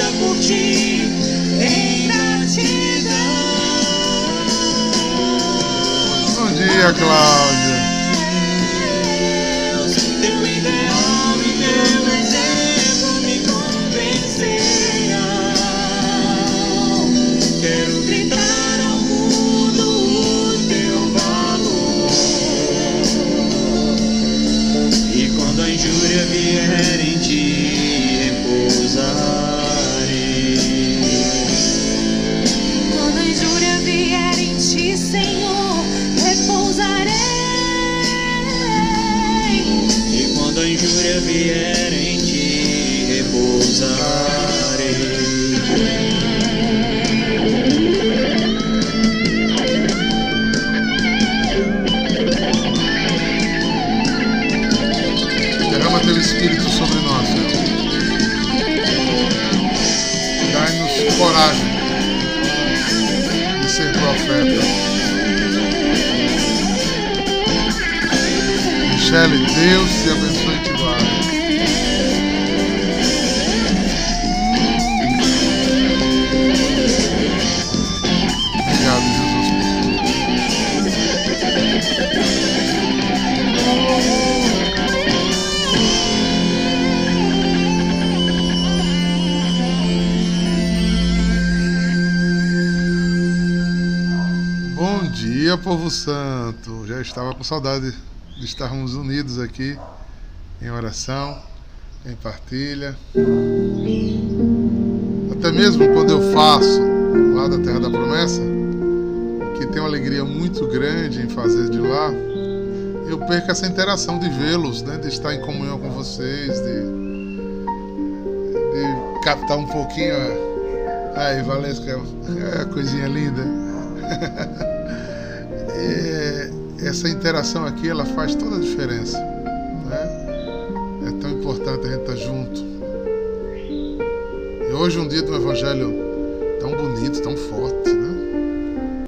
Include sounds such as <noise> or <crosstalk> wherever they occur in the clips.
vida por ti em gratidão. Bom dia, Cláudia. Deus te abençoe e te guarde. Obrigado, Jesus. Bom dia, povo santo. Já estava com saudade de estarmos unidos aqui em oração, em partilha. Até mesmo quando eu faço lá da Terra da Promessa, que tenho uma alegria muito grande em fazer de lá, eu perco essa interação de vê-los, né? de estar em comunhão com vocês, de, de captar um pouquinho. a- Aí, Valesca, é coisinha linda. <laughs> É, essa interação aqui ela faz toda a diferença. Né? É tão importante a gente estar junto. E hoje um dia um evangelho tão bonito, tão forte. Né?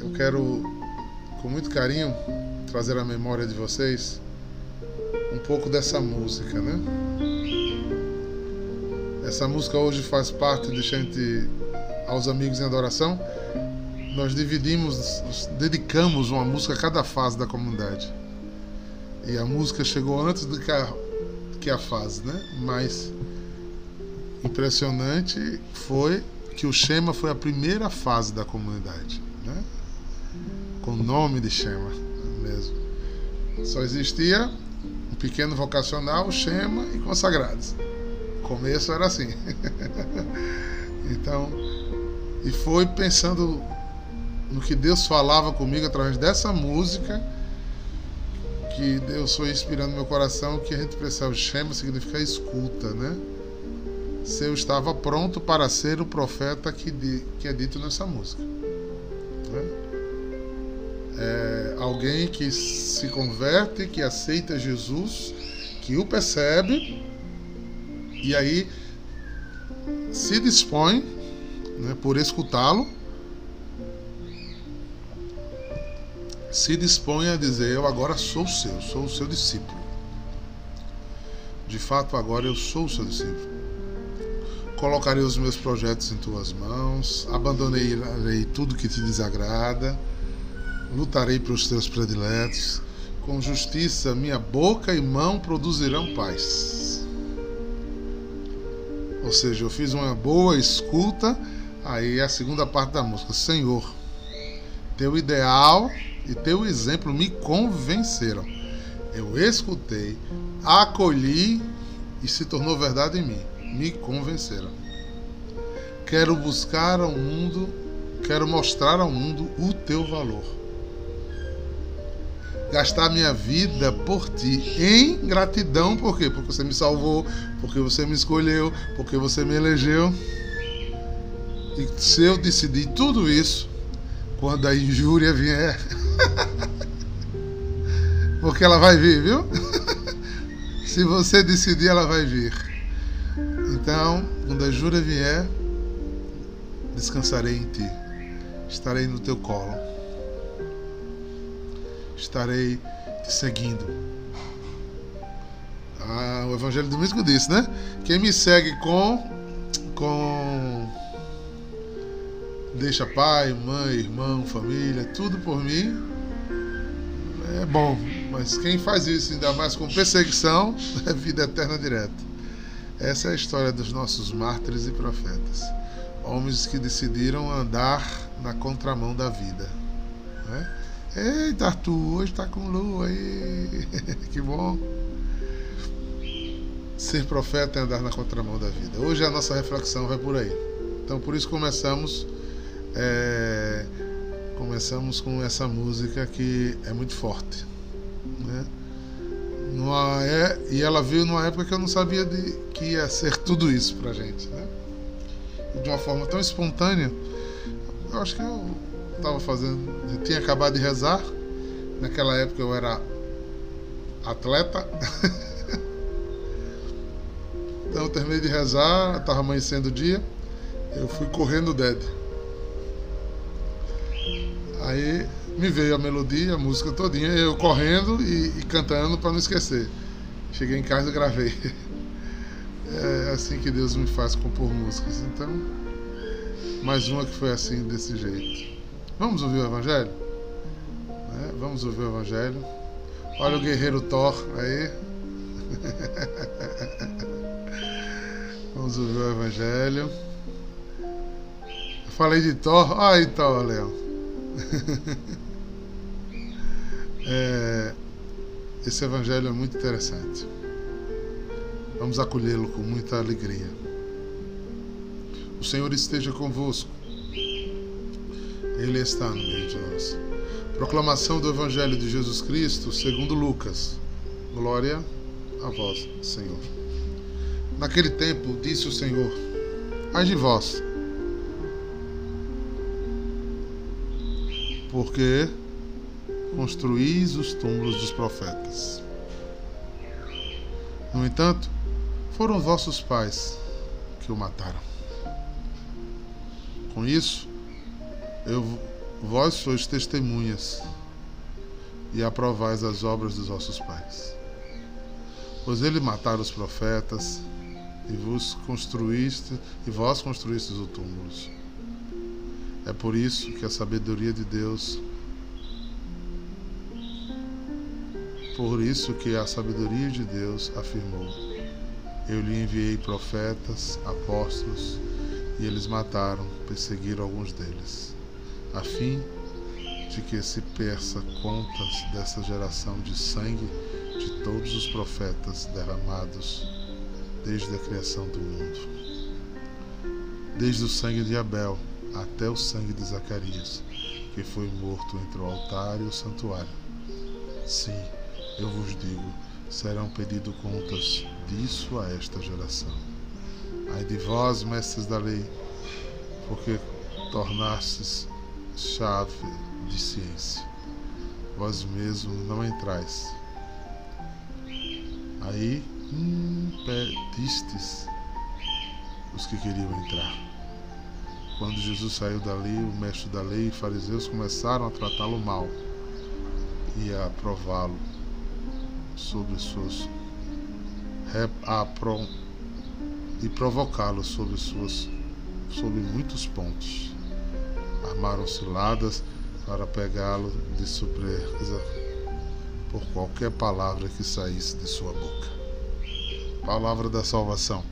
Eu quero, com muito carinho, trazer à memória de vocês um pouco dessa música. Né? Essa música hoje faz parte de gente aos amigos em adoração nós dividimos, dedicamos uma música a cada fase da comunidade. E a música chegou antes do que a, que a fase, né? Mas impressionante foi que o Shema foi a primeira fase da comunidade, né? Com o nome de Shema mesmo. Só existia um pequeno vocacional, Shema e consagrados. O começo era assim. <laughs> então, e foi pensando no que Deus falava comigo através dessa música que Deus foi inspirando meu coração que a gente precisava Shema significa escuta, né? Se eu estava pronto para ser o profeta que, di, que é dito nessa música. Né? É alguém que se converte, que aceita Jesus, que o percebe e aí se dispõe né, por escutá-lo se dispõe a dizer: Eu agora sou seu, sou o seu discípulo. De fato, agora eu sou o seu discípulo. Colocarei os meus projetos em tuas mãos, abandonarei tudo que te desagrada, lutarei pelos teus prediletos, com justiça minha boca e mão produzirão paz. Ou seja, eu fiz uma boa escuta, aí é a segunda parte da música. Senhor, teu ideal e teu exemplo me convenceram. Eu escutei, acolhi e se tornou verdade em mim. Me convenceram. Quero buscar ao mundo, quero mostrar ao mundo o teu valor. Gastar minha vida por ti em gratidão, por quê? Porque você me salvou, porque você me escolheu, porque você me elegeu. E se eu decidir tudo isso, quando a injúria vier, porque ela vai vir, viu? <laughs> Se você decidir, ela vai vir. Então, quando a injúria vier, descansarei em ti. Estarei no teu colo. Estarei te seguindo. Ah, o Evangelho do Místico disse, né? Quem me segue com. com. Deixa pai, mãe, irmão, família, tudo por mim. É bom, mas quem faz isso, ainda mais com perseguição, <laughs> é vida eterna direta. Essa é a história dos nossos mártires e profetas. Homens que decidiram andar na contramão da vida. Né? Eita, Arthur, hoje está com lua aí. <laughs> que bom. Ser profeta é andar na contramão da vida. Hoje a nossa reflexão vai por aí. Então por isso começamos é, começamos com essa música que é muito forte. Né? Numa, é, e ela veio numa época que eu não sabia de, que ia ser tudo isso pra gente. Né? de uma forma tão espontânea, eu acho que eu estava fazendo. Eu tinha acabado de rezar. Naquela época eu era atleta. <laughs> então eu terminei de rezar, estava amanhecendo o dia. Eu fui correndo o dead. Aí me veio a melodia, a música todinha, eu correndo e, e cantando para não esquecer. Cheguei em casa e gravei. <laughs> É assim que Deus me faz compor músicas. Então, mais uma que foi assim, desse jeito. Vamos ouvir o Evangelho? É, vamos ouvir o Evangelho. Olha o guerreiro Thor aí. <laughs> vamos ouvir o Evangelho. Eu falei de Thor. Ai, Thor, Léo. <laughs> é, esse Evangelho é muito interessante. Vamos acolhê-lo com muita alegria. O Senhor esteja convosco. Ele está no meio de nós. Proclamação do Evangelho de Jesus Cristo, segundo Lucas. Glória a vós, Senhor. Naquele tempo, disse o Senhor: Ai de vós, porque construís os túmulos dos profetas. No entanto, foram vossos pais que o mataram. Com isso, eu, vós sois testemunhas e aprovais as obras dos vossos pais. Pois ele mataram os profetas e vos construíste e vós construístes o túmulo. É por isso que a sabedoria de Deus por isso que a sabedoria de Deus afirmou eu lhe enviei profetas, apóstolos, e eles mataram, perseguiram alguns deles, a fim de que se peça contas dessa geração de sangue de todos os profetas derramados desde a criação do mundo. Desde o sangue de Abel até o sangue de Zacarias, que foi morto entre o altar e o santuário. Sim, eu vos digo, serão pedido contas disso a esta geração. Ai de vós, mestres da lei, porque tornastes chave de ciência. Vós mesmos não entrais. Aí impedistes os que queriam entrar. Quando Jesus saiu dali, o mestre da lei e fariseus começaram a tratá-lo mal e a prová-lo sobre suas e provocá-lo sobre suas sobre muitos pontos. Armaram ciladas para pegá-lo de surpresa por qualquer palavra que saísse de sua boca. Palavra da salvação.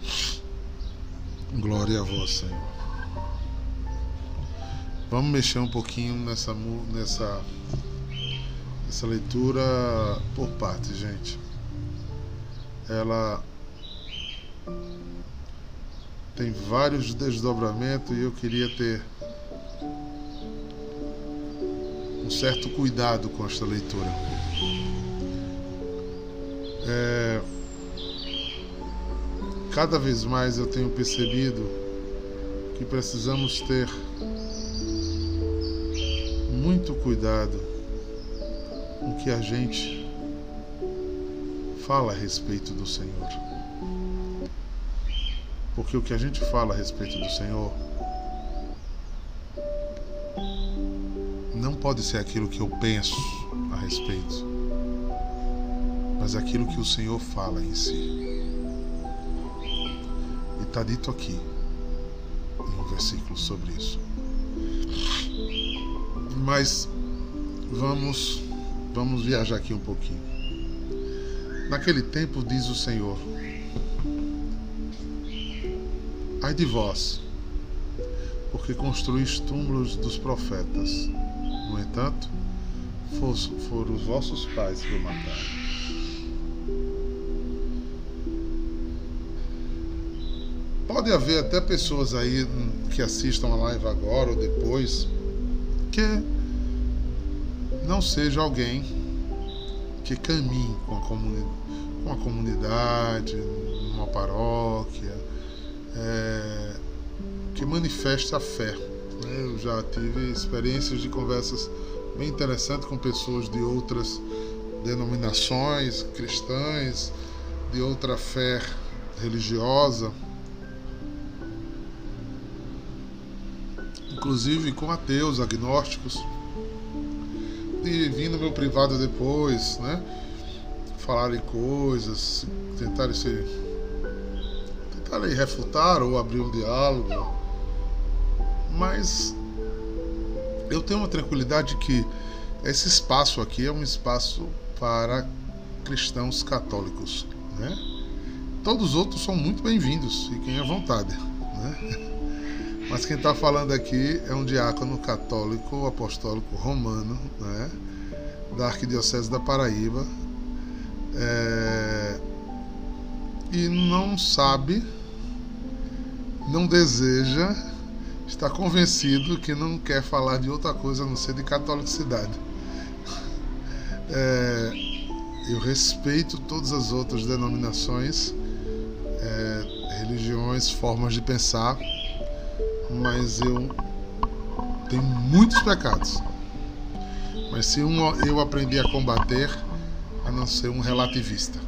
Glória a vós, Senhor. Vamos mexer um pouquinho nessa nessa essa leitura por partes, gente. Ela tem vários desdobramentos e eu queria ter um certo cuidado com esta leitura. É, cada vez mais eu tenho percebido que precisamos ter muito cuidado o que a gente fala a respeito do Senhor. Porque o que a gente fala a respeito do Senhor não pode ser aquilo que eu penso a respeito. mas aquilo que o Senhor fala em si. E está dito aqui, em um versículo sobre isso. Mas vamos, vamos viajar aqui um pouquinho. Naquele tempo, diz o Senhor: Ai de vós, porque construís túmulos dos profetas. No entanto, foram os vossos pais que o mataram. Pode haver até pessoas aí que assistam a live agora ou depois que não seja alguém que caminhe com a, comuni com a comunidade, numa paróquia, é, que manifeste a fé. Né? Eu já tive experiências de conversas bem interessantes com pessoas de outras denominações cristãs, de outra fé religiosa, inclusive com ateus, agnósticos, e vir no meu privado depois, né? Falarem coisas, tentarem tentarem refutar ou abrir um diálogo. Mas eu tenho uma tranquilidade que esse espaço aqui é um espaço para cristãos católicos, né? Todos os outros são muito bem-vindos, fiquem à vontade, né? <laughs> Mas quem está falando aqui é um diácono católico apostólico romano, né? da Arquidiocese da Paraíba, é, e não sabe, não deseja, está convencido que não quer falar de outra coisa a não ser de catolicidade. É, eu respeito todas as outras denominações, é, religiões, formas de pensar mas eu tenho muitos pecados. Mas se um, eu aprender a combater, a não ser um relativista,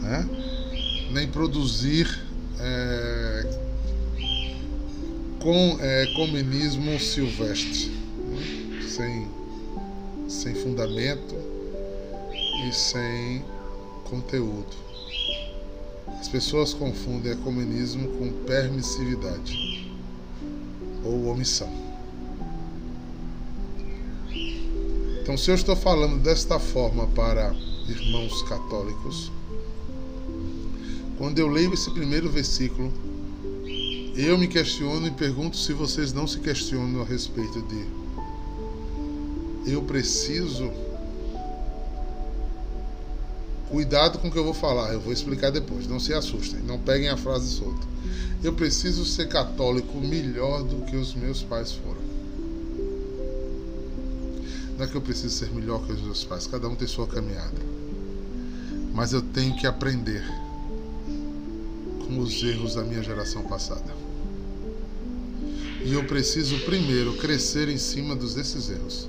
né? nem produzir é, com é, comunismo silvestre, né? sem, sem fundamento e sem conteúdo. As pessoas confundem comunismo com permissividade ou omissão. Então, se eu estou falando desta forma para irmãos católicos, quando eu leio esse primeiro versículo, eu me questiono e pergunto se vocês não se questionam a respeito de eu preciso cuidado com o que eu vou falar, eu vou explicar depois, não se assustem, não peguem a frase solta. Eu preciso ser católico melhor do que os meus pais foram. Não é que eu preciso ser melhor que os meus pais, cada um tem sua caminhada. Mas eu tenho que aprender com os erros da minha geração passada. E eu preciso primeiro crescer em cima dos desses erros.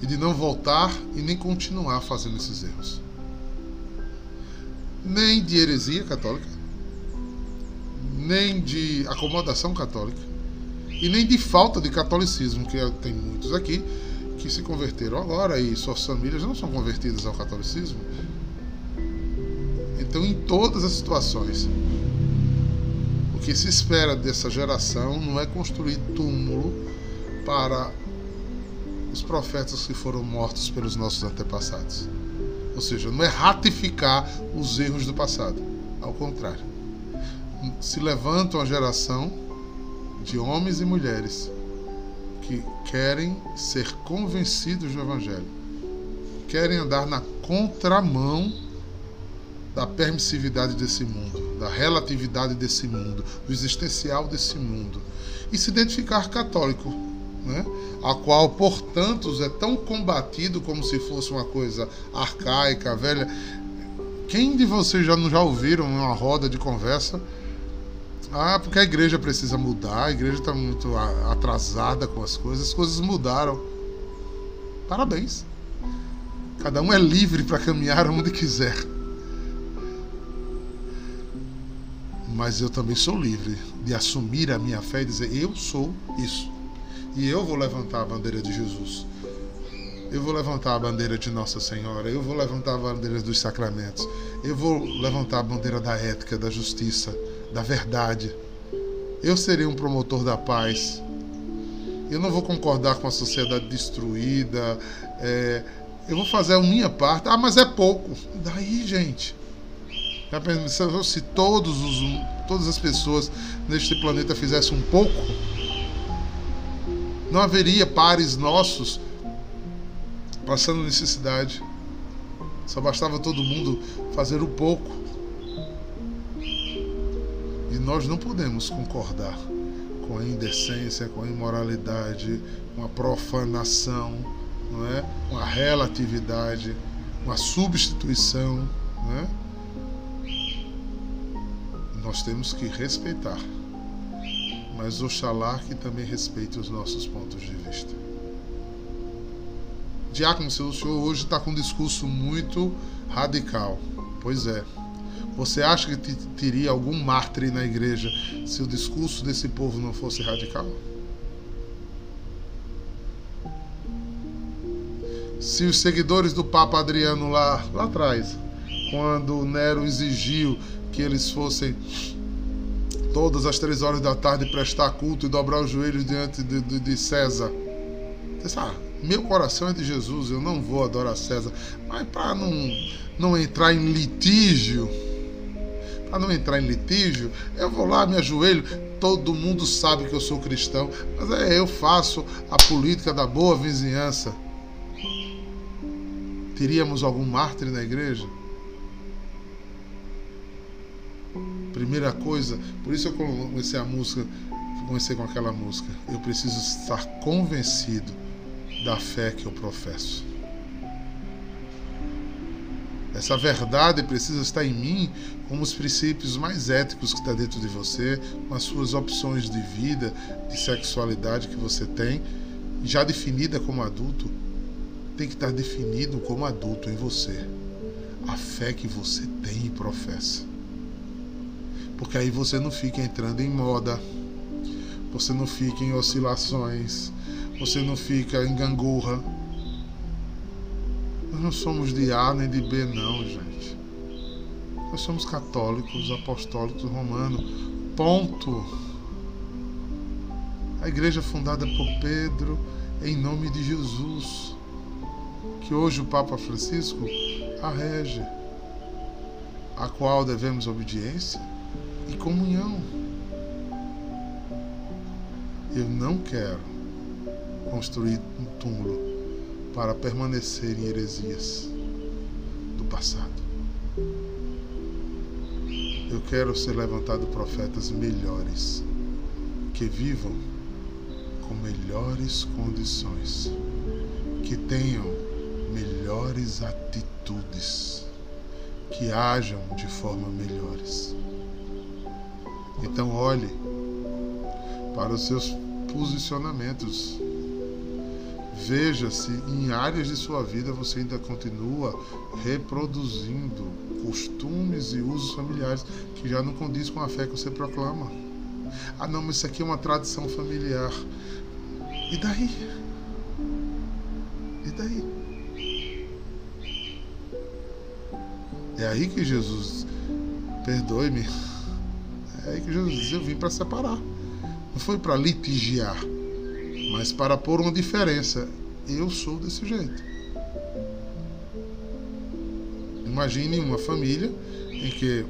E de não voltar e nem continuar fazendo esses erros. Nem de heresia católica, nem de acomodação católica e nem de falta de catolicismo, que tem muitos aqui que se converteram agora e suas famílias não são convertidas ao catolicismo. Então, em todas as situações, o que se espera dessa geração não é construir túmulo para os profetas que foram mortos pelos nossos antepassados. Ou seja, não é ratificar os erros do passado. Ao contrário. Se levanta uma geração de homens e mulheres que querem ser convencidos do Evangelho, querem andar na contramão da permissividade desse mundo, da relatividade desse mundo, do existencial desse mundo, e se identificar católico, né? a qual, portanto, é tão combatido como se fosse uma coisa arcaica, velha. Quem de vocês já não já ouviram uma roda de conversa ah, porque a igreja precisa mudar, a igreja está muito atrasada com as coisas, as coisas mudaram. Parabéns. Cada um é livre para caminhar onde quiser. Mas eu também sou livre de assumir a minha fé e dizer: eu sou isso. E eu vou levantar a bandeira de Jesus. Eu vou levantar a bandeira de Nossa Senhora, eu vou levantar a bandeira dos sacramentos, eu vou levantar a bandeira da ética, da justiça, da verdade. Eu serei um promotor da paz. Eu não vou concordar com a sociedade destruída. É, eu vou fazer a minha parte. Ah, mas é pouco. Daí, gente. Já pensou se todos os, todas as pessoas neste planeta fizessem um pouco? Não haveria pares nossos passando necessidade. Só bastava todo mundo fazer o pouco. E nós não podemos concordar com a indecência, com a imoralidade, com a profanação, não é? com a relatividade, com a substituição. Não é? Nós temos que respeitar, mas oxalá que também respeite os nossos pontos de vista. Diácono, o senhor hoje está com um discurso muito radical. Pois é. Você acha que teria algum mártir na igreja se o discurso desse povo não fosse radical? Se os seguidores do Papa Adriano lá, lá atrás, quando Nero exigiu que eles fossem todas as três horas da tarde prestar culto e dobrar os joelhos diante de, de, de César, você sabe, meu coração é de Jesus, eu não vou adorar César. Mas para não, não entrar em litígio, para não entrar em litígio, eu vou lá, me ajoelho. Todo mundo sabe que eu sou cristão, mas é, eu faço a política da boa vizinhança. Teríamos algum mártir na igreja? Primeira coisa, por isso eu comecei a música, comecei com aquela música. Eu preciso estar convencido da fé que eu professo. Essa verdade precisa estar em mim como os princípios mais éticos que está dentro de você, com as suas opções de vida, de sexualidade que você tem, já definida como adulto, tem que estar definido como adulto em você. A fé que você tem e professa. Porque aí você não fica entrando em moda, você não fica em oscilações, você não fica em gangorra. Nós não somos de A nem de B, não, gente. Nós somos católicos, apostólicos, romanos. Ponto. A igreja fundada por Pedro, em nome de Jesus, que hoje o Papa Francisco a rege, a qual devemos obediência e comunhão. Eu não quero construir um túmulo para permanecer em heresias do passado. Eu quero ser levantado profetas melhores, que vivam com melhores condições, que tenham melhores atitudes, que ajam de forma melhores. Então olhe para os seus posicionamentos Veja se em áreas de sua vida você ainda continua reproduzindo costumes e usos familiares que já não condiz com a fé que você proclama. Ah, não, mas isso aqui é uma tradição familiar. E daí? E daí? É aí que Jesus, perdoe-me, é aí que Jesus diz: Eu vim para separar, não foi para litigiar mas para pôr uma diferença. Eu sou desse jeito. Imagine uma família em que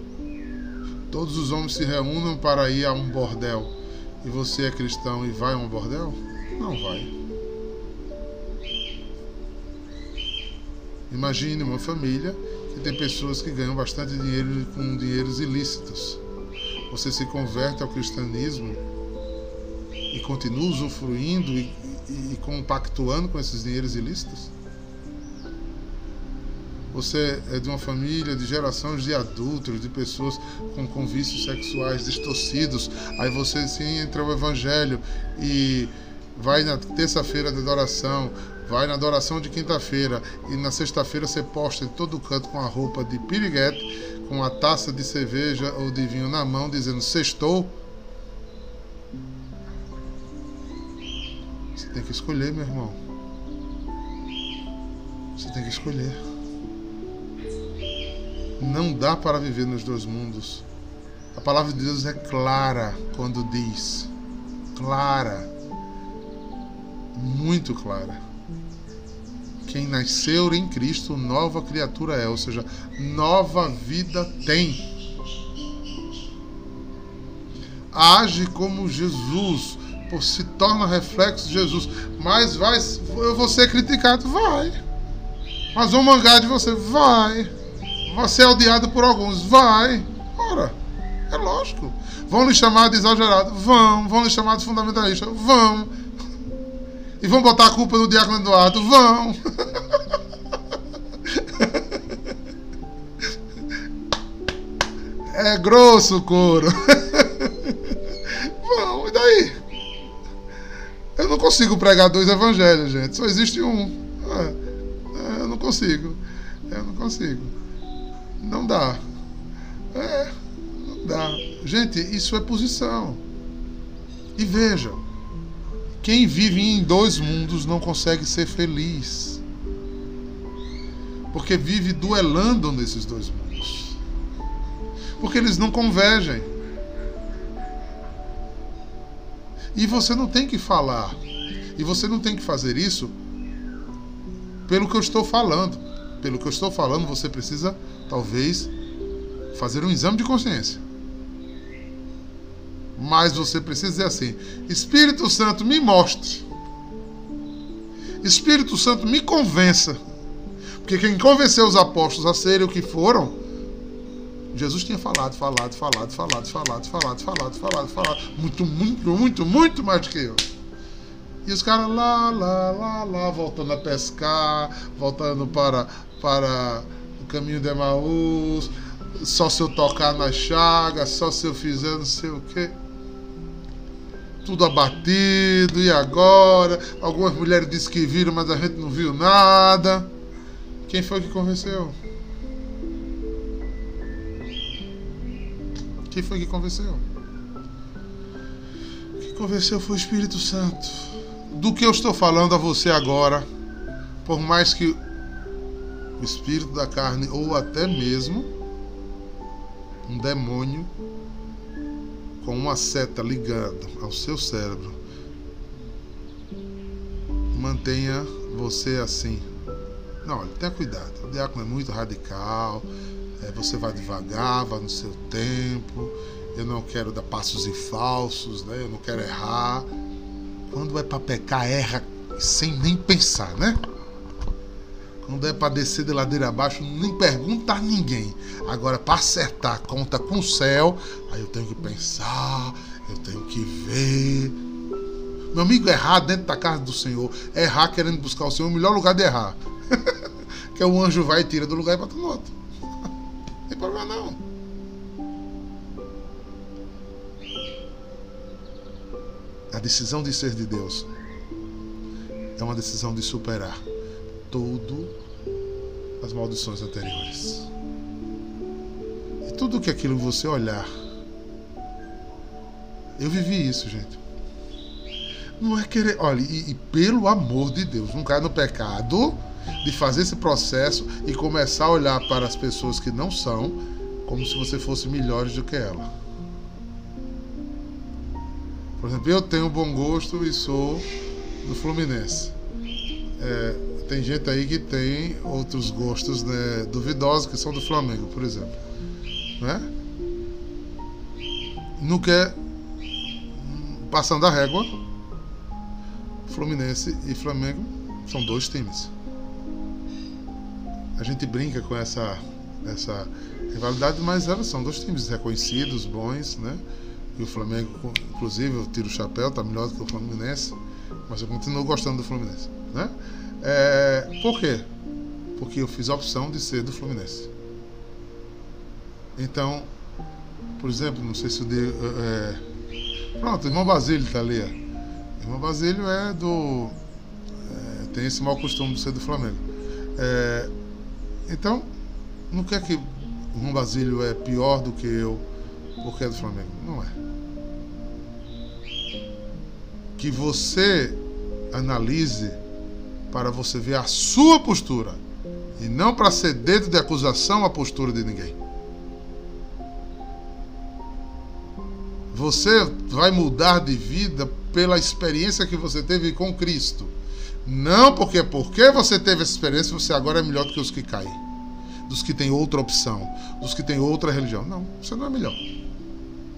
todos os homens se reúnam para ir a um bordel e você é cristão e vai a um bordel? Não vai. Imagine uma família que tem pessoas que ganham bastante dinheiro com dinheiros ilícitos. Você se converte ao cristianismo e continua usufruindo e, e, e compactuando com esses dinheiros ilícitos? Você é de uma família de gerações de adultos, de pessoas com, com vícios sexuais distorcidos. Aí você sim entra o evangelho e vai na terça-feira de adoração, vai na adoração de quinta-feira e na sexta-feira você posta em todo canto com a roupa de piriguete, com a taça de cerveja ou de vinho na mão, dizendo sextou. Você tem que escolher, meu irmão. Você tem que escolher. Não dá para viver nos dois mundos. A palavra de Deus é clara quando diz, clara, muito clara. Quem nasceu em Cristo, nova criatura é, ou seja, nova vida tem. Age como Jesus, por se torna reflexo de Jesus. Mas vai, eu vou ser criticado, vai. Mas vão mangar de você, vai. Vai ser odiado por alguns, vai. Ora. É lógico. Vão lhe chamar de exagerado? Vão. Vão lhe chamar de fundamentalista? Vão. E vão botar a culpa no Diácono Eduardo? Vão. <laughs> É grosso o couro. <laughs> Vão, e daí? Eu não consigo pregar dois evangelhos, gente. Só existe um. É, é, eu não consigo. Eu não consigo. Não dá. É dá. Gente, isso é posição. E veja, quem vive em dois mundos não consegue ser feliz. Porque vive duelando nesses dois mundos. Porque eles não convergem. E você não tem que falar. E você não tem que fazer isso pelo que eu estou falando. Pelo que eu estou falando, você precisa, talvez, fazer um exame de consciência. Mas você precisa dizer assim: Espírito Santo, me mostre. Espírito Santo, me convença. Porque quem convenceu os apóstolos a serem o que foram, Jesus tinha falado, falado, falado, falado, falado, falado, falado, falado, falado. Muito, muito, muito, muito mais do que eu. E os caras lá, lá, lá, lá, voltando a pescar, voltando para, para o caminho de Emaús. Só se eu tocar na chaga, só se eu fizer não sei o quê tudo abatido, e agora? Algumas mulheres dizem que viram, mas a gente não viu nada. Quem foi que convenceu? Quem foi que convenceu? Quem convenceu foi o Espírito Santo. Do que eu estou falando a você agora, por mais que o espírito da carne ou até mesmo um demônio com uma seta ligada ao seu cérebro, mantenha você assim. Não, olha, tenha cuidado. O diácono é muito radical. É, você vai devagar, vai no seu tempo. Eu não quero dar passos e falsos, né? Eu não quero errar. Quando é para pecar, erra sem nem pensar, né? Quando é para descer de ladeira abaixo, nem pergunta a ninguém. Agora, para acertar, conta com o céu. Aí eu tenho que pensar, eu tenho que ver. Meu amigo, errar dentro da casa do Senhor, errar querendo buscar o Senhor, é o melhor lugar de errar. <laughs> que é o anjo vai e tira do lugar e bota no outro. Não <laughs> tem problema não. A decisão de ser de Deus é uma decisão de superar todo as maldições anteriores. E tudo que aquilo você olhar. Eu vivi isso, gente. Não é querer. Olha, e, e pelo amor de Deus, não caia no pecado de fazer esse processo e começar a olhar para as pessoas que não são como se você fosse melhores do que ela. Por exemplo, eu tenho bom gosto e sou do Fluminense. É, tem gente aí que tem outros gostos né, duvidosos que são do Flamengo, por exemplo. Né? Não quer passando a régua. Fluminense e Flamengo são dois times. A gente brinca com essa essa rivalidade, mas elas são dois times reconhecidos, bons, né? E o Flamengo, inclusive, eu tiro o chapéu, tá melhor do que o Fluminense, mas eu continuo gostando do Fluminense, né? É, por quê? Porque eu fiz a opção de ser do Fluminense. Então, por exemplo, não sei se o de, é, pronto, o irmão Basílio está ali. O irmão Basílio é do é, tem esse mau costume de ser do Flamengo. É, então, não quer que o irmão Basílio é pior do que eu porque é do Flamengo. Não é. Que você analise para você ver a sua postura E não para ser dedo de acusação à postura de ninguém. Você vai mudar de vida pela experiência que você teve com Cristo. Não porque porque você teve essa experiência, você agora é melhor do que os que caem. Dos que têm outra opção, dos que têm outra religião. Não, você não é melhor.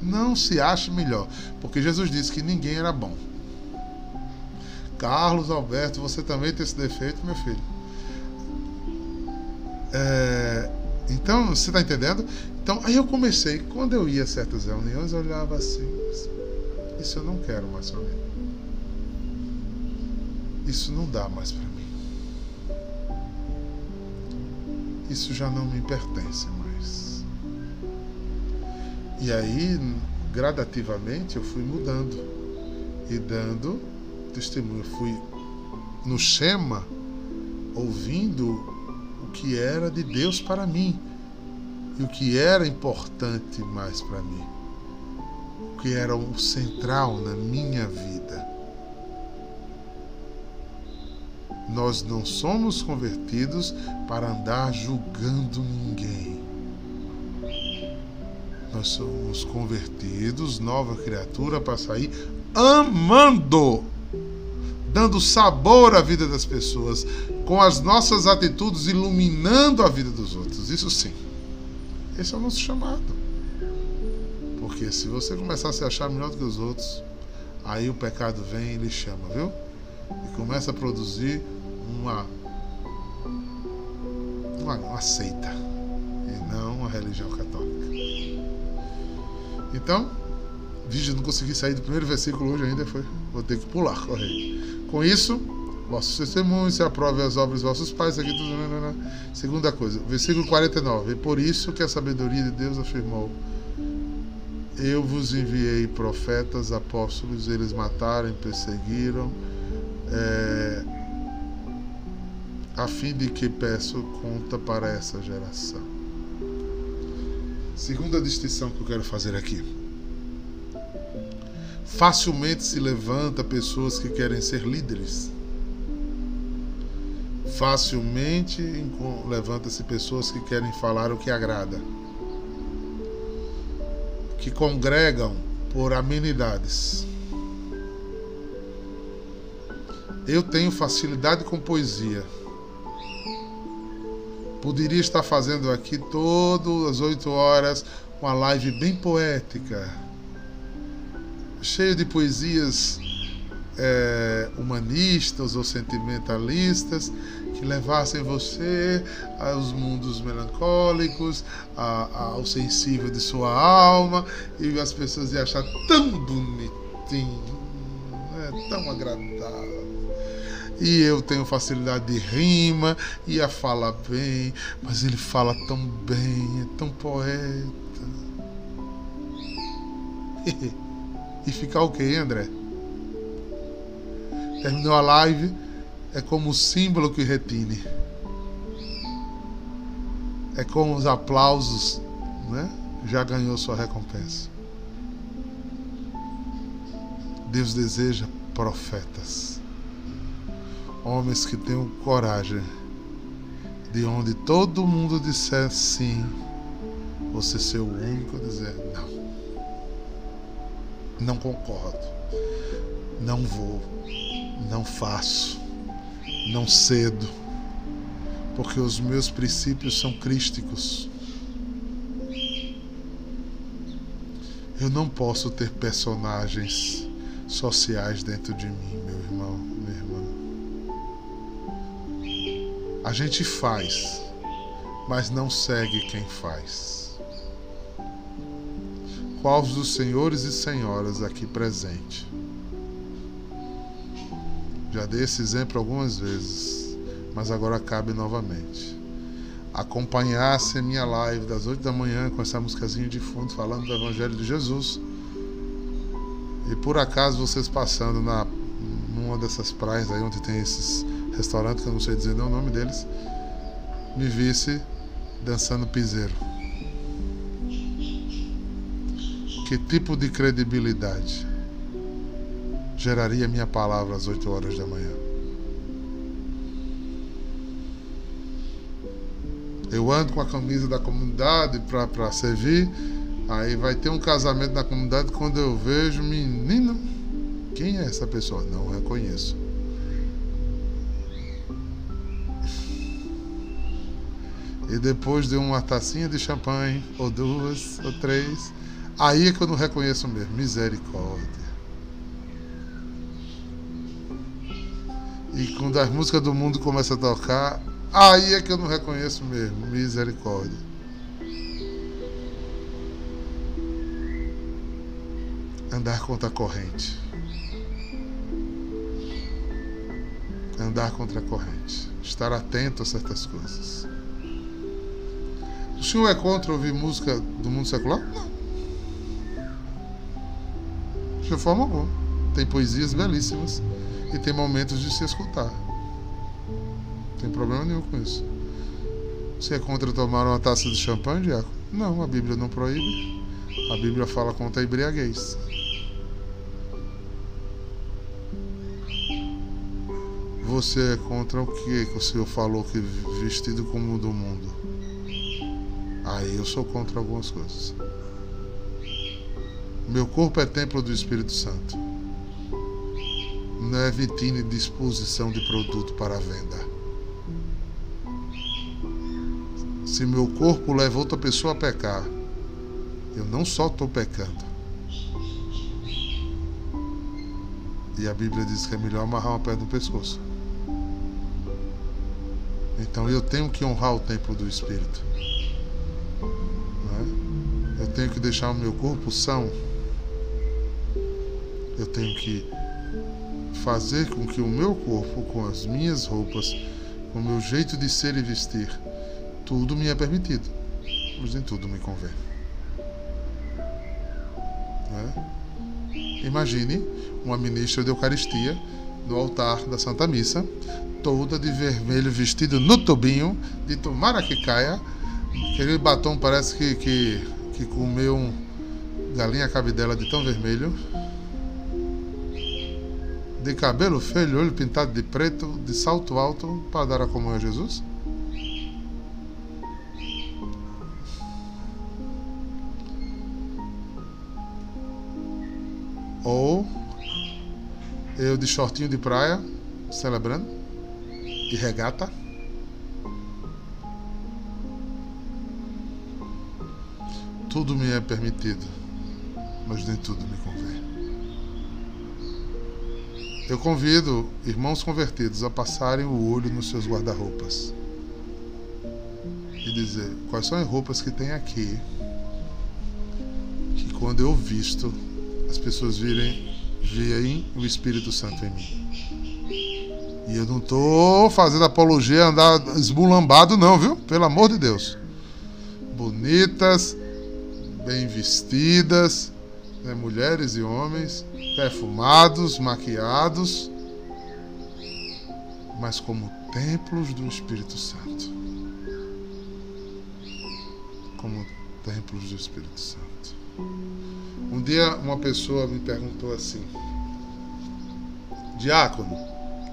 Não se ache melhor. Porque Jesus disse que ninguém era bom. Carlos Alberto, você também tem esse defeito, meu filho. É, então, você está entendendo? Então, aí eu comecei, quando eu ia a certas reuniões, eu olhava assim, isso eu não quero mais para mim. Isso não dá mais para mim. Isso já não me pertence mais. E aí, gradativamente, eu fui mudando e dando testemunho. Eu fui no Shema ouvindo o que era de Deus para mim e o que era importante mais para mim, o que era o central na minha vida. Nós não somos convertidos para andar julgando ninguém. Nós somos convertidos, nova criatura, para sair amando dando sabor à vida das pessoas, com as nossas atitudes iluminando a vida dos outros. Isso sim. Esse é o nosso chamado. Porque se você começar a se achar melhor do que os outros, aí o pecado vem e lhe chama, viu? E começa a produzir uma, uma, uma seita e não uma religião católica. Então, Vídeo, não consegui sair do primeiro versículo hoje ainda, foi. Vou ter que pular, correr. Com isso, vossos testemunhos se aprovem as obras dos vossos pais. Aqui tudo. Né, né, né. Segunda coisa, versículo 49. E por isso que a sabedoria de Deus afirmou: Eu vos enviei profetas, apóstolos, eles mataram, perseguiram, é, a fim de que peço conta para essa geração. Segunda distinção que eu quero fazer aqui Facilmente se levanta pessoas que querem ser líderes. Facilmente levanta-se pessoas que querem falar o que agrada. Que congregam por amenidades. Eu tenho facilidade com poesia. Poderia estar fazendo aqui todas as oito horas uma live bem poética cheio de poesias é, humanistas ou sentimentalistas que levassem você aos mundos melancólicos, a, a, ao sensível de sua alma, e as pessoas iam achar tão bonitinho, né, tão agradável. E eu tenho facilidade de rima, ia falar bem, mas ele fala tão bem, é tão poeta. <laughs> e ficar ok, André? Terminou a live, é como o símbolo que retine. É como os aplausos, né? Já ganhou sua recompensa. Deus deseja profetas, homens que tenham coragem de onde todo mundo disser sim, você ser o único a dizer não. Não concordo. Não vou. Não faço. Não cedo. Porque os meus princípios são crísticos. Eu não posso ter personagens sociais dentro de mim, meu irmão, minha irmã. A gente faz, mas não segue quem faz qual dos senhores e senhoras aqui presentes. Já dei esse exemplo algumas vezes, mas agora cabe novamente. Acompanhasse a minha live das 8 da manhã com essa musicazinha de fundo falando do Evangelho de Jesus. E por acaso vocês passando na numa dessas praias aí onde tem esses restaurantes que eu não sei dizer nem o nome deles, me visse dançando piseiro. Que tipo de credibilidade geraria minha palavra às 8 horas da manhã? Eu ando com a camisa da comunidade para servir. Aí vai ter um casamento na comunidade. Quando eu vejo, menino, quem é essa pessoa? Não reconheço. E depois de uma tacinha de champanhe, ou duas, ou três, aí é que eu não reconheço mesmo. Misericórdia. E quando as músicas do mundo começam a tocar, aí é que eu não reconheço mesmo. Misericórdia. Andar contra a corrente. Andar contra a corrente. Estar atento a certas coisas. O senhor é contra ouvir música do mundo secular? Não. De forma alguma. Tem poesias belíssimas e tem momentos de se escutar. Não tem problema nenhum com isso. Você é contra tomar uma taça de champanhe, Diaco? Não, a Bíblia não proíbe. A Bíblia fala contra a embriaguez. Você é contra o que que o Senhor falou que vestido como do mundo? Aí eu sou contra algumas coisas. Meu corpo é templo do Espírito Santo. Não é vitrine de exposição de produto para venda. Se meu corpo leva outra pessoa a pecar, eu não só estou pecando. E a Bíblia diz que é melhor amarrar uma pedra no pescoço. Então eu tenho que honrar o templo do Espírito tenho que deixar o meu corpo são. Eu tenho que fazer com que o meu corpo, com as minhas roupas, com o meu jeito de ser e vestir, tudo me é permitido, mas nem tudo me convém. É? Imagine uma ministra de Eucaristia no altar da Santa Missa, toda de vermelho, vestida no tubinho, de tomara que caia. Aquele batom parece que, que que comeu um galinha cabidela de tão vermelho, de cabelo feio, olho pintado de preto, de salto alto para dar a comunhão a Jesus? Ou eu de shortinho de praia, celebrando, de regata? Tudo me é permitido, mas nem tudo me convém. Eu convido irmãos convertidos a passarem o olho nos seus guarda-roupas e dizer quais são as roupas que tem aqui que quando eu visto as pessoas virem veem o Espírito Santo em mim. E eu não estou fazendo apologia andar esbulambado não, viu? Pelo amor de Deus. Bonitas, bem vestidas, né, mulheres e homens, perfumados, maquiados, mas como templos do Espírito Santo. Como templos do Espírito Santo. Um dia uma pessoa me perguntou assim: Diácono,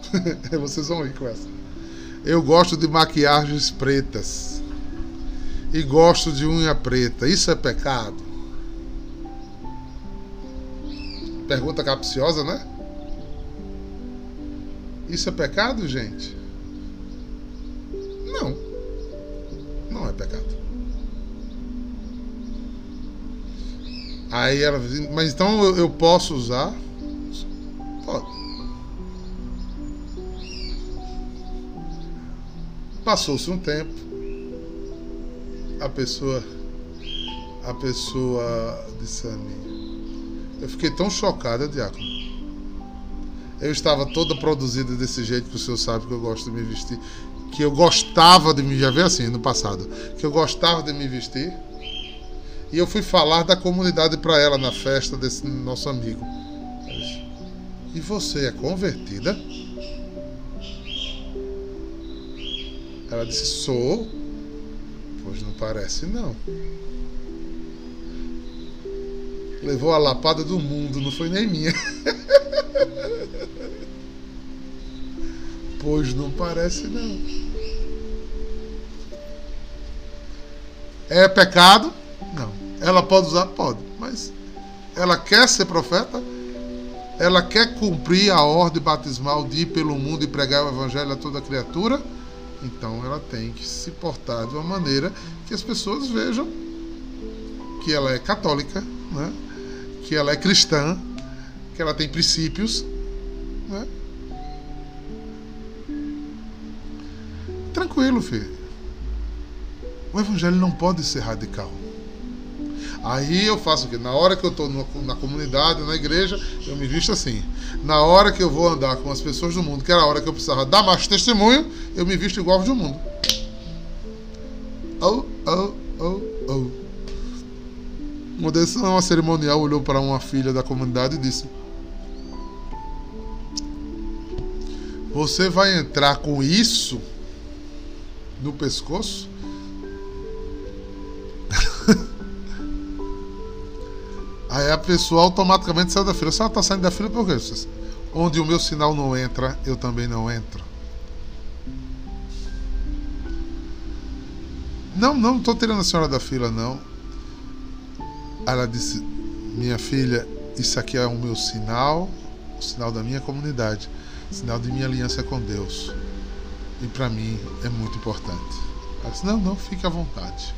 <laughs> vocês vão rir com essa. Eu gosto de maquiagens pretas e gosto de unha preta. Isso é pecado? Pergunta capciosa, né? Isso é pecado, gente? Não. Não é pecado. Aí ela diz, mas então eu, eu posso usar? Pode. Passou-se um tempo a pessoa a pessoa disse a mim eu fiquei tão chocada diácono. Eu estava toda produzida desse jeito que o senhor sabe que eu gosto de me vestir que eu gostava de me já ver assim no passado que eu gostava de me vestir e eu fui falar da comunidade para ela na festa desse nosso amigo. E você é convertida? Ela disse sou. Pois não parece não. Levou a lapada do mundo, não foi nem minha. <laughs> pois não parece não. É pecado? Não. Ela pode usar? Pode. Mas ela quer ser profeta? Ela quer cumprir a ordem batismal de ir pelo mundo e pregar o evangelho a toda criatura? Então ela tem que se portar de uma maneira que as pessoas vejam que ela é católica, né? Que ela é cristã, que ela tem princípios. Né? Tranquilo, filho. O evangelho não pode ser radical. Aí eu faço o quê? Na hora que eu estou na comunidade, na igreja, eu me visto assim. Na hora que eu vou andar com as pessoas do mundo, que era a hora que eu precisava dar mais testemunho, eu me visto igual ao do mundo. Oh, oh, oh, oh. Dessas, uma cerimonial, olhou para uma filha da comunidade e disse: Você vai entrar com isso no pescoço? <laughs> Aí a pessoa automaticamente sai da fila. Ela está saindo da fila, por quê? Onde o meu sinal não entra, eu também não entro. Não, não estou tirando a senhora da fila, não. Ela disse: Minha filha, isso aqui é o meu sinal, o sinal da minha comunidade, sinal de minha aliança com Deus. E para mim é muito importante. Ela disse: Não, não, fique à vontade.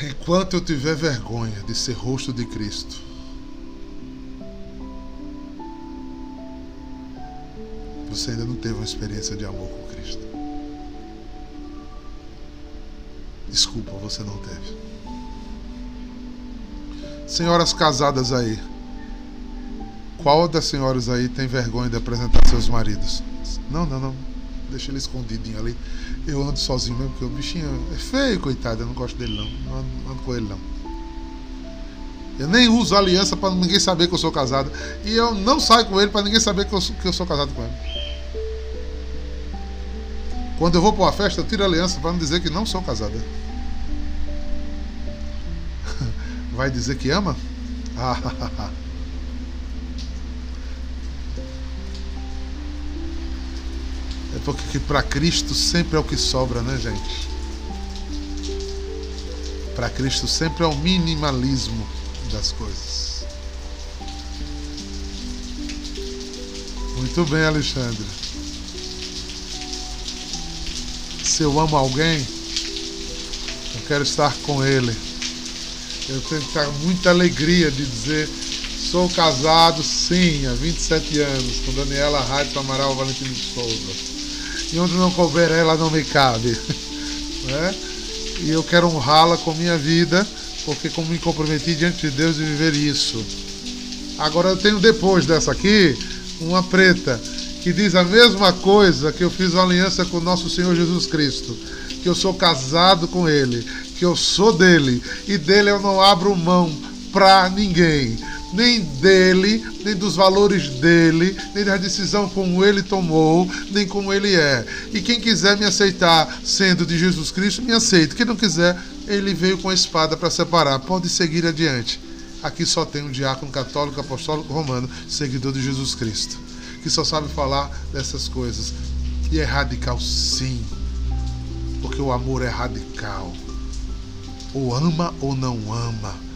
Enquanto eu tiver vergonha de ser rosto de Cristo, você ainda não teve uma experiência de amor com Desculpa, você não teve. Senhoras casadas aí, qual das senhoras aí tem vergonha de apresentar seus maridos? Não, não, não. Deixa ele escondidinho ali. Eu ando sozinho mesmo, porque o bichinho é feio, coitado. Eu não gosto dele, não. Não ando, não ando com ele, não. Eu nem uso aliança para ninguém saber que eu sou casado. E eu não saio com ele para ninguém saber que eu, que eu sou casado com ele. Quando eu vou para uma festa, eu tiro a aliança para não dizer que não sou casado. <laughs> Vai dizer que ama? <laughs> Ah, É porque para Cristo sempre é o que sobra, né, gente? Para Cristo sempre é o minimalismo das coisas. Muito bem, Alexandre. Se eu amo alguém, eu quero estar com ele. Eu tenho que muita alegria de dizer Sou casado, sim, há 27 anos, com Daniela Rádio Amaral Valentino de Souza e onde não couber ela não me cabe. <laughs> Né? E eu quero honrá-la com minha vida, porque como me comprometi diante de Deus de viver isso. Agora eu tenho depois dessa aqui uma preta que diz a mesma coisa que eu fiz uma aliança com nosso Senhor Jesus Cristo, que eu sou casado com ele, que eu sou dele e dele eu não abro mão para ninguém nem dele, nem dos valores dele, nem da decisão como ele tomou, nem como ele é. E quem quiser me aceitar sendo de Jesus Cristo, me aceita. Quem não quiser, ele veio com a espada para separar. Pode seguir adiante. Aqui só tem um diácono católico, apostólico romano, seguidor de Jesus Cristo, que só sabe falar dessas coisas. E é radical, sim, porque o amor é radical. Ou ama ou não ama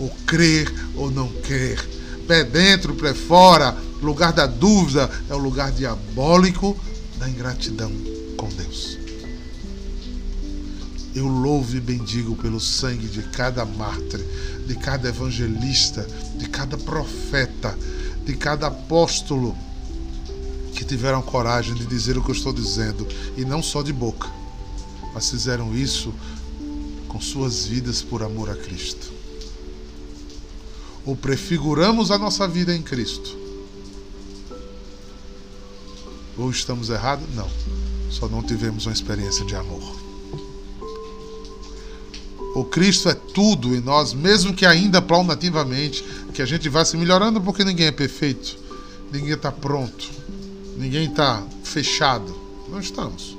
ou crer ou não crer. Pé dentro, pé fora, lugar da dúvida é o lugar diabólico da ingratidão com Deus. Eu louvo e bendigo pelo sangue de cada mártir, de cada evangelista, de cada profeta, de cada apóstolo tiveram coragem de dizer o que eu estou dizendo, e não só de boca, mas fizeram isso com suas vidas por amor a Cristo ou prefiguramos a nossa vida em Cristo? Ou estamos errados? Não. Só não tivemos uma experiência de amor. O Cristo é tudo em nós, mesmo que ainda paulativamente, que a gente vá se melhorando, porque ninguém é perfeito, ninguém está pronto, ninguém está fechado. Não estamos.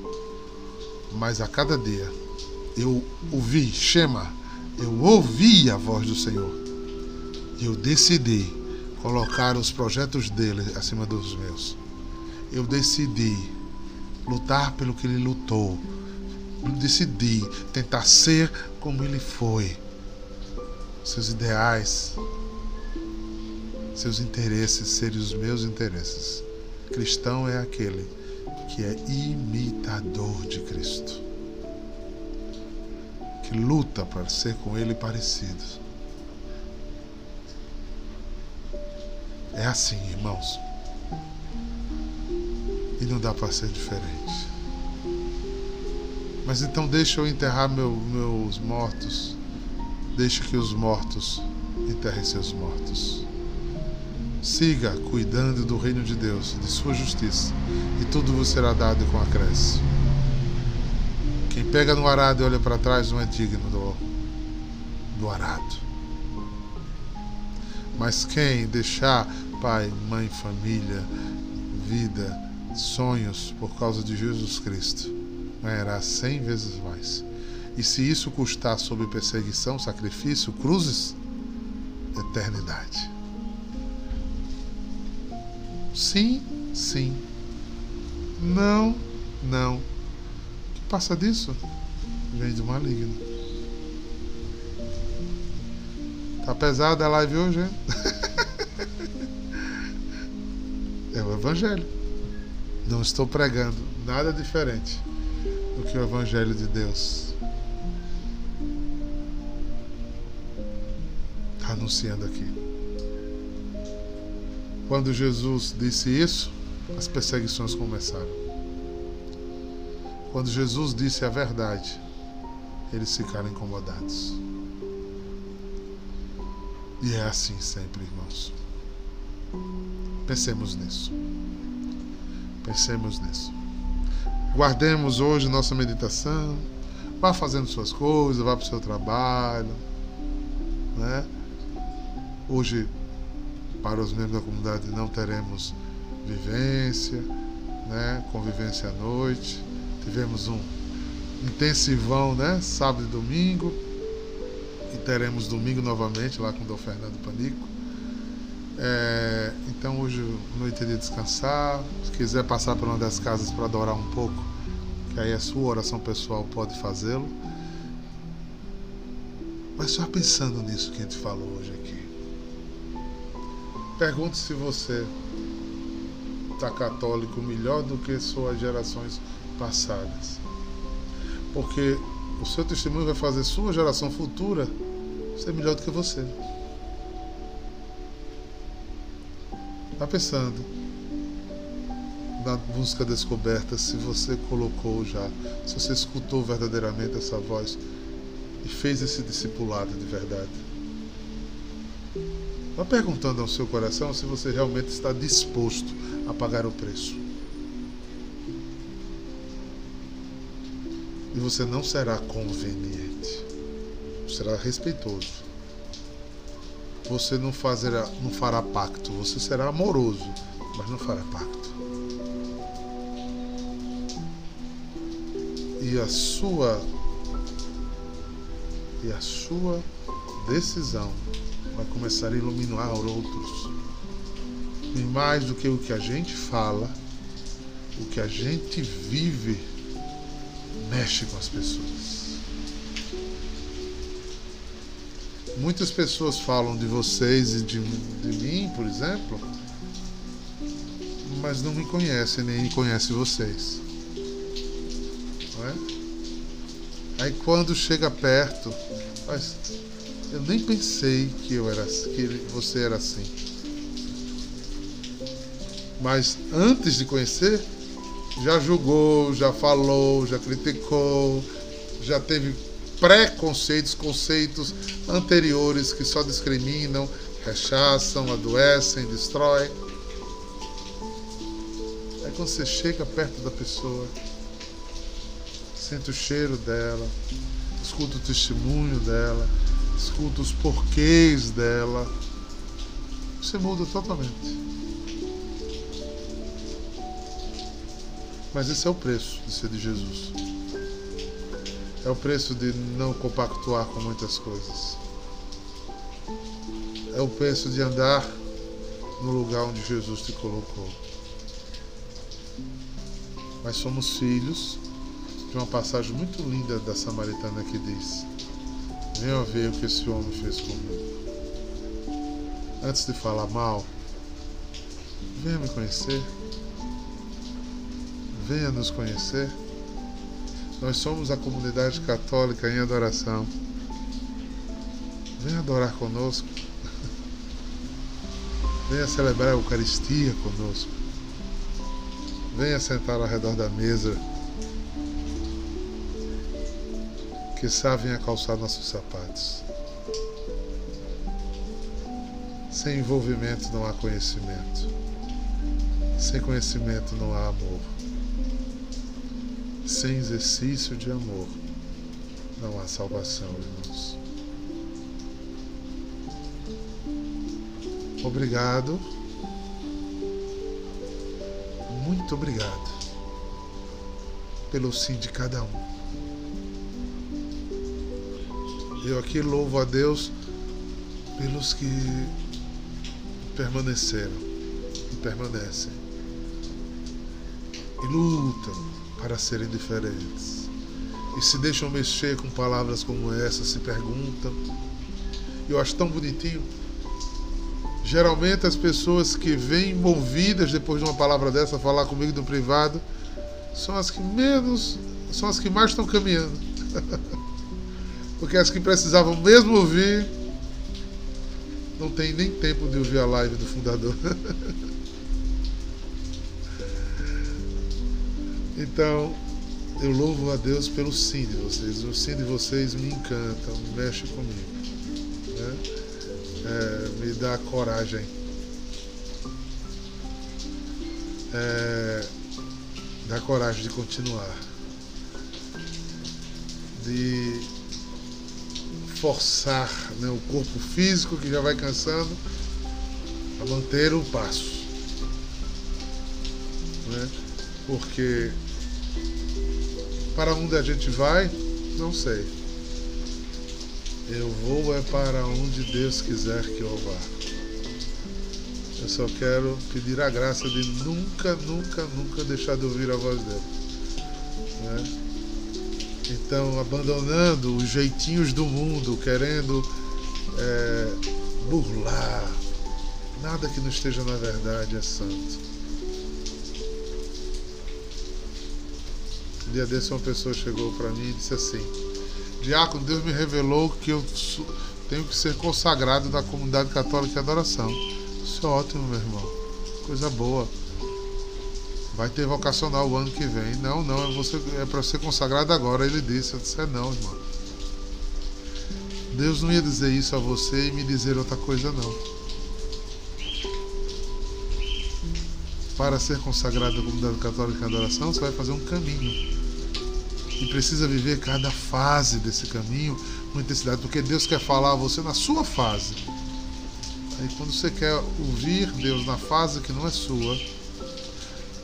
Mas a cada dia eu ouvi, Shema, eu ouvi a voz do Senhor eu decidi colocar os projetos dele acima dos meus. Eu decidi lutar pelo que ele lutou, decidir tentar ser como ele foi, seus ideais, seus interesses serem os meus interesses. Cristão é aquele que é imitador de Cristo, que luta para ser com Ele parecido. É assim, irmãos. E não dá para ser diferente. Mas então deixa eu enterrar meu, meus mortos. Deixa que os mortos enterrem seus mortos. Siga cuidando do reino de Deus, de sua justiça, e tudo vos será dado com acréscimo. Quem pega no arado e olha para trás não é digno do, do arado. Mas quem deixar pai, mãe, família, vida, sonhos por causa de Jesus Cristo, ganhará cem vezes mais. E se isso custar sob perseguição, sacrifício, cruzes, eternidade. Sim, sim. Não, não. O que passa disso? Vem do maligno. Tá pesada a live hoje, hein? <laughs> é o Evangelho. Não estou pregando nada diferente do que o Evangelho de Deus. Está anunciando aqui. Quando Jesus disse isso, as perseguições começaram. Quando Jesus disse a verdade, eles ficaram incomodados. E é assim sempre, irmãos. Pensemos nisso. Pensemos nisso. Guardemos hoje nossa meditação. Vá fazendo suas coisas, vá para o seu trabalho. Né? Hoje para os membros da comunidade não teremos vivência, né? convivência à noite. Tivemos um intensivão, né? Sábado e domingo. E teremos domingo novamente lá com o Dom Fernando Panico. É, então hoje noite de descansar. Se quiser passar por uma das casas para adorar um pouco, que aí a sua oração pessoal pode fazê-lo. Mas só pensando nisso que a gente falou hoje aqui. Pergunte se você está católico melhor do que suas gerações passadas. Porque o seu testemunho vai fazer sua geração futura ser melhor do que você. Está pensando na busca descoberta se você colocou já, se você escutou verdadeiramente essa voz e fez esse discipulado de verdade. Vá perguntando ao seu coração se você realmente está disposto a pagar o preço. E você não será conveniente, será respeitoso. Você não, fazerá, não fará pacto, você será amoroso, mas não fará pacto. E a sua e a sua decisão vai começar a iluminar outros. E mais do que o que a gente fala, o que a gente vive mexe com as pessoas. Muitas pessoas falam de vocês e de, de mim, por exemplo, mas não me conhecem nem conhecem vocês. Não é? Aí quando chega perto, faz, eu nem pensei que eu era que você era assim. Mas antes de conhecer, já julgou, já falou, já criticou, já teve preconceitos, conceitos anteriores que só discriminam, rechaçam, adoecem, destroem. Aí quando você chega perto da pessoa, sente o cheiro dela, escuta o testemunho dela, escuta os porquês dela, você muda totalmente. Mas esse é o preço de ser de Jesus. É o preço de não compactuar com muitas coisas. É o preço de andar no lugar onde Jesus te colocou. mas somos filhos de uma passagem muito linda da Samaritana que diz: Venha ver o que esse homem fez comigo. Antes de falar mal, venha me conhecer. Venha nos conhecer. Nós somos a comunidade católica em adoração. Venha adorar conosco. Venha celebrar a Eucaristia conosco. Venha sentar ao redor da mesa. Que venha calçar nossos sapatos. Sem envolvimento não há conhecimento. Sem conhecimento não há amor. Sem exercício de amor não há salvação, irmãos. Obrigado. Muito obrigado pelo sim de cada um. Eu aqui louvo a Deus pelos que permaneceram e permanecem e lutam para serem diferentes e se deixam mexer com palavras como essa, se perguntam. Eu acho tão bonitinho. Geralmente as pessoas que vêm movidas depois de uma palavra dessa falar comigo no privado são as que menos, são as que mais estão caminhando. <laughs> Porque as que precisavam mesmo ouvir não tem nem tempo de ouvir a live do fundador. <laughs> então, eu louvo a Deus pelo sim de vocês. O sim de vocês me encanta, mexe comigo. Né? É, me dá coragem. É, dá coragem de continuar. De forçar né, o corpo físico que já vai cansando a manter o passo. Né? Porque para onde a gente vai, não sei. Eu vou é para onde Deus quiser que eu vá. Eu só quero pedir a graça de nunca, nunca, nunca deixar de ouvir a voz dele. Né? Então, abandonando os jeitinhos do mundo, querendo é, burlar, nada que não esteja na verdade é santo. Um dia desse, uma pessoa chegou para mim e disse assim: Diácono, Deus me revelou que eu tenho que ser consagrado da comunidade católica de adoração. Isso é ótimo, meu irmão. Coisa boa. Vai ter vocacional o ano que vem. Não, não, é, você, é para ser consagrado agora. Ele disse. Eu disse: É não, irmão. Deus não ia dizer isso a você e me dizer outra coisa, não. Para ser consagrado à comunidade católica em adoração, você vai fazer um caminho. E precisa viver cada fase desse caminho com intensidade, porque Deus quer falar a você na sua fase. Aí quando você quer ouvir Deus na fase que não é sua,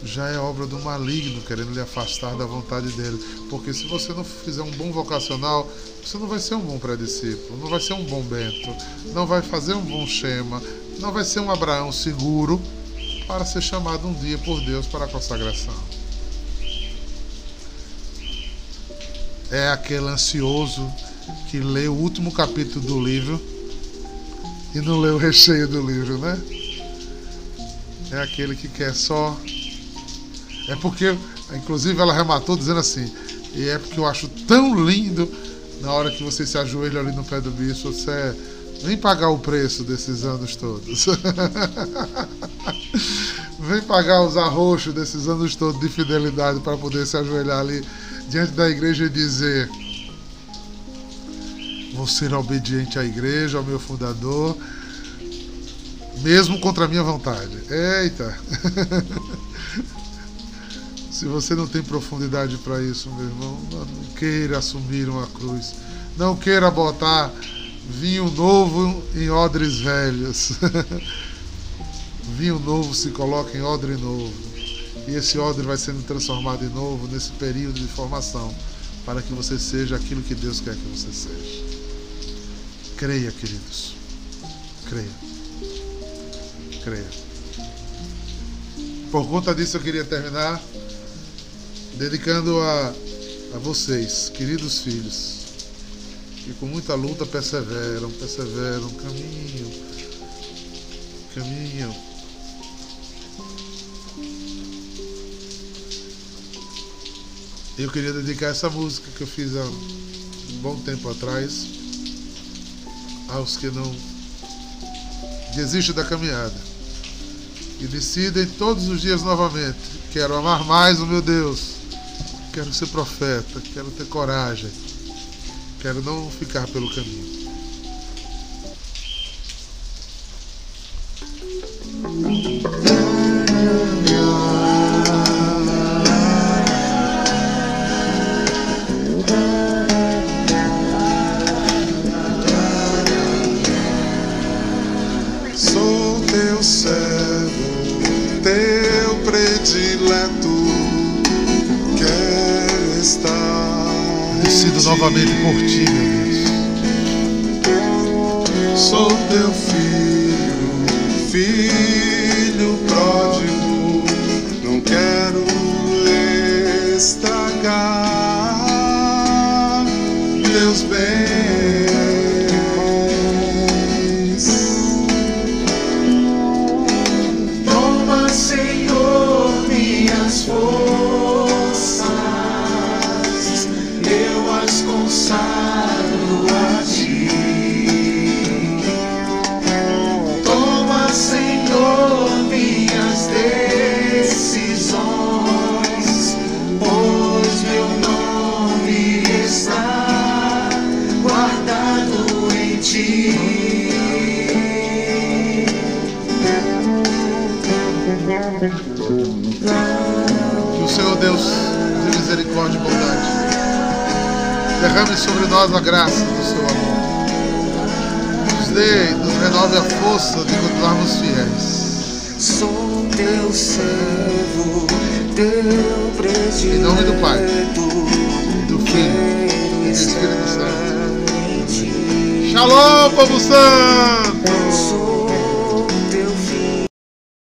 já é obra do maligno querendo lhe afastar da vontade dele. Porque se você não fizer um bom vocacional, você não vai ser um bom prediscípulo, não vai ser um bom Bento, não vai fazer um bom Shema, não vai ser um Abraão seguro para ser chamado um dia por Deus para a consagração. É aquele ansioso que lê o último capítulo do livro e não lê o recheio do livro, né? É aquele que quer só é porque, inclusive, ela rematou dizendo assim: e é porque eu acho tão lindo na hora que você se ajoelha ali no pé do bispo, você vem pagar o preço desses anos todos. <laughs> vem pagar os arroxos desses anos todos de fidelidade para poder se ajoelhar ali diante da igreja e dizer: Vou ser obediente à igreja, ao meu fundador, mesmo contra a minha vontade. Eita! <laughs> Se você não tem profundidade para isso, meu irmão, não queira assumir uma cruz. Não queira botar vinho novo em odres velhos. <laughs> vinho novo se coloca em odre novo. E esse odre vai sendo transformado em novo nesse período de formação, para que você seja aquilo que Deus quer que você seja. Creia, queridos. Creia. Creia. Por conta disso, eu queria terminar dedicando a, a vocês, queridos filhos, que com muita luta perseveram, perseveram, caminham, caminham. Eu queria dedicar essa música que eu fiz há um bom tempo atrás aos que não desistem da caminhada e decidem todos os dias novamente: quero amar mais o meu Deus, quero ser profeta, quero ter coragem, quero não ficar pelo caminho. Novamente por ti, meu Deus. Derrame sobre nós a graça do seu amor. Nos dê, nos renove a força de continuarmos fiéis. Sou teu servo, teu predileto. Em nome do Pai, Do Filho e do Espírito Santo. Shalom, povo santo!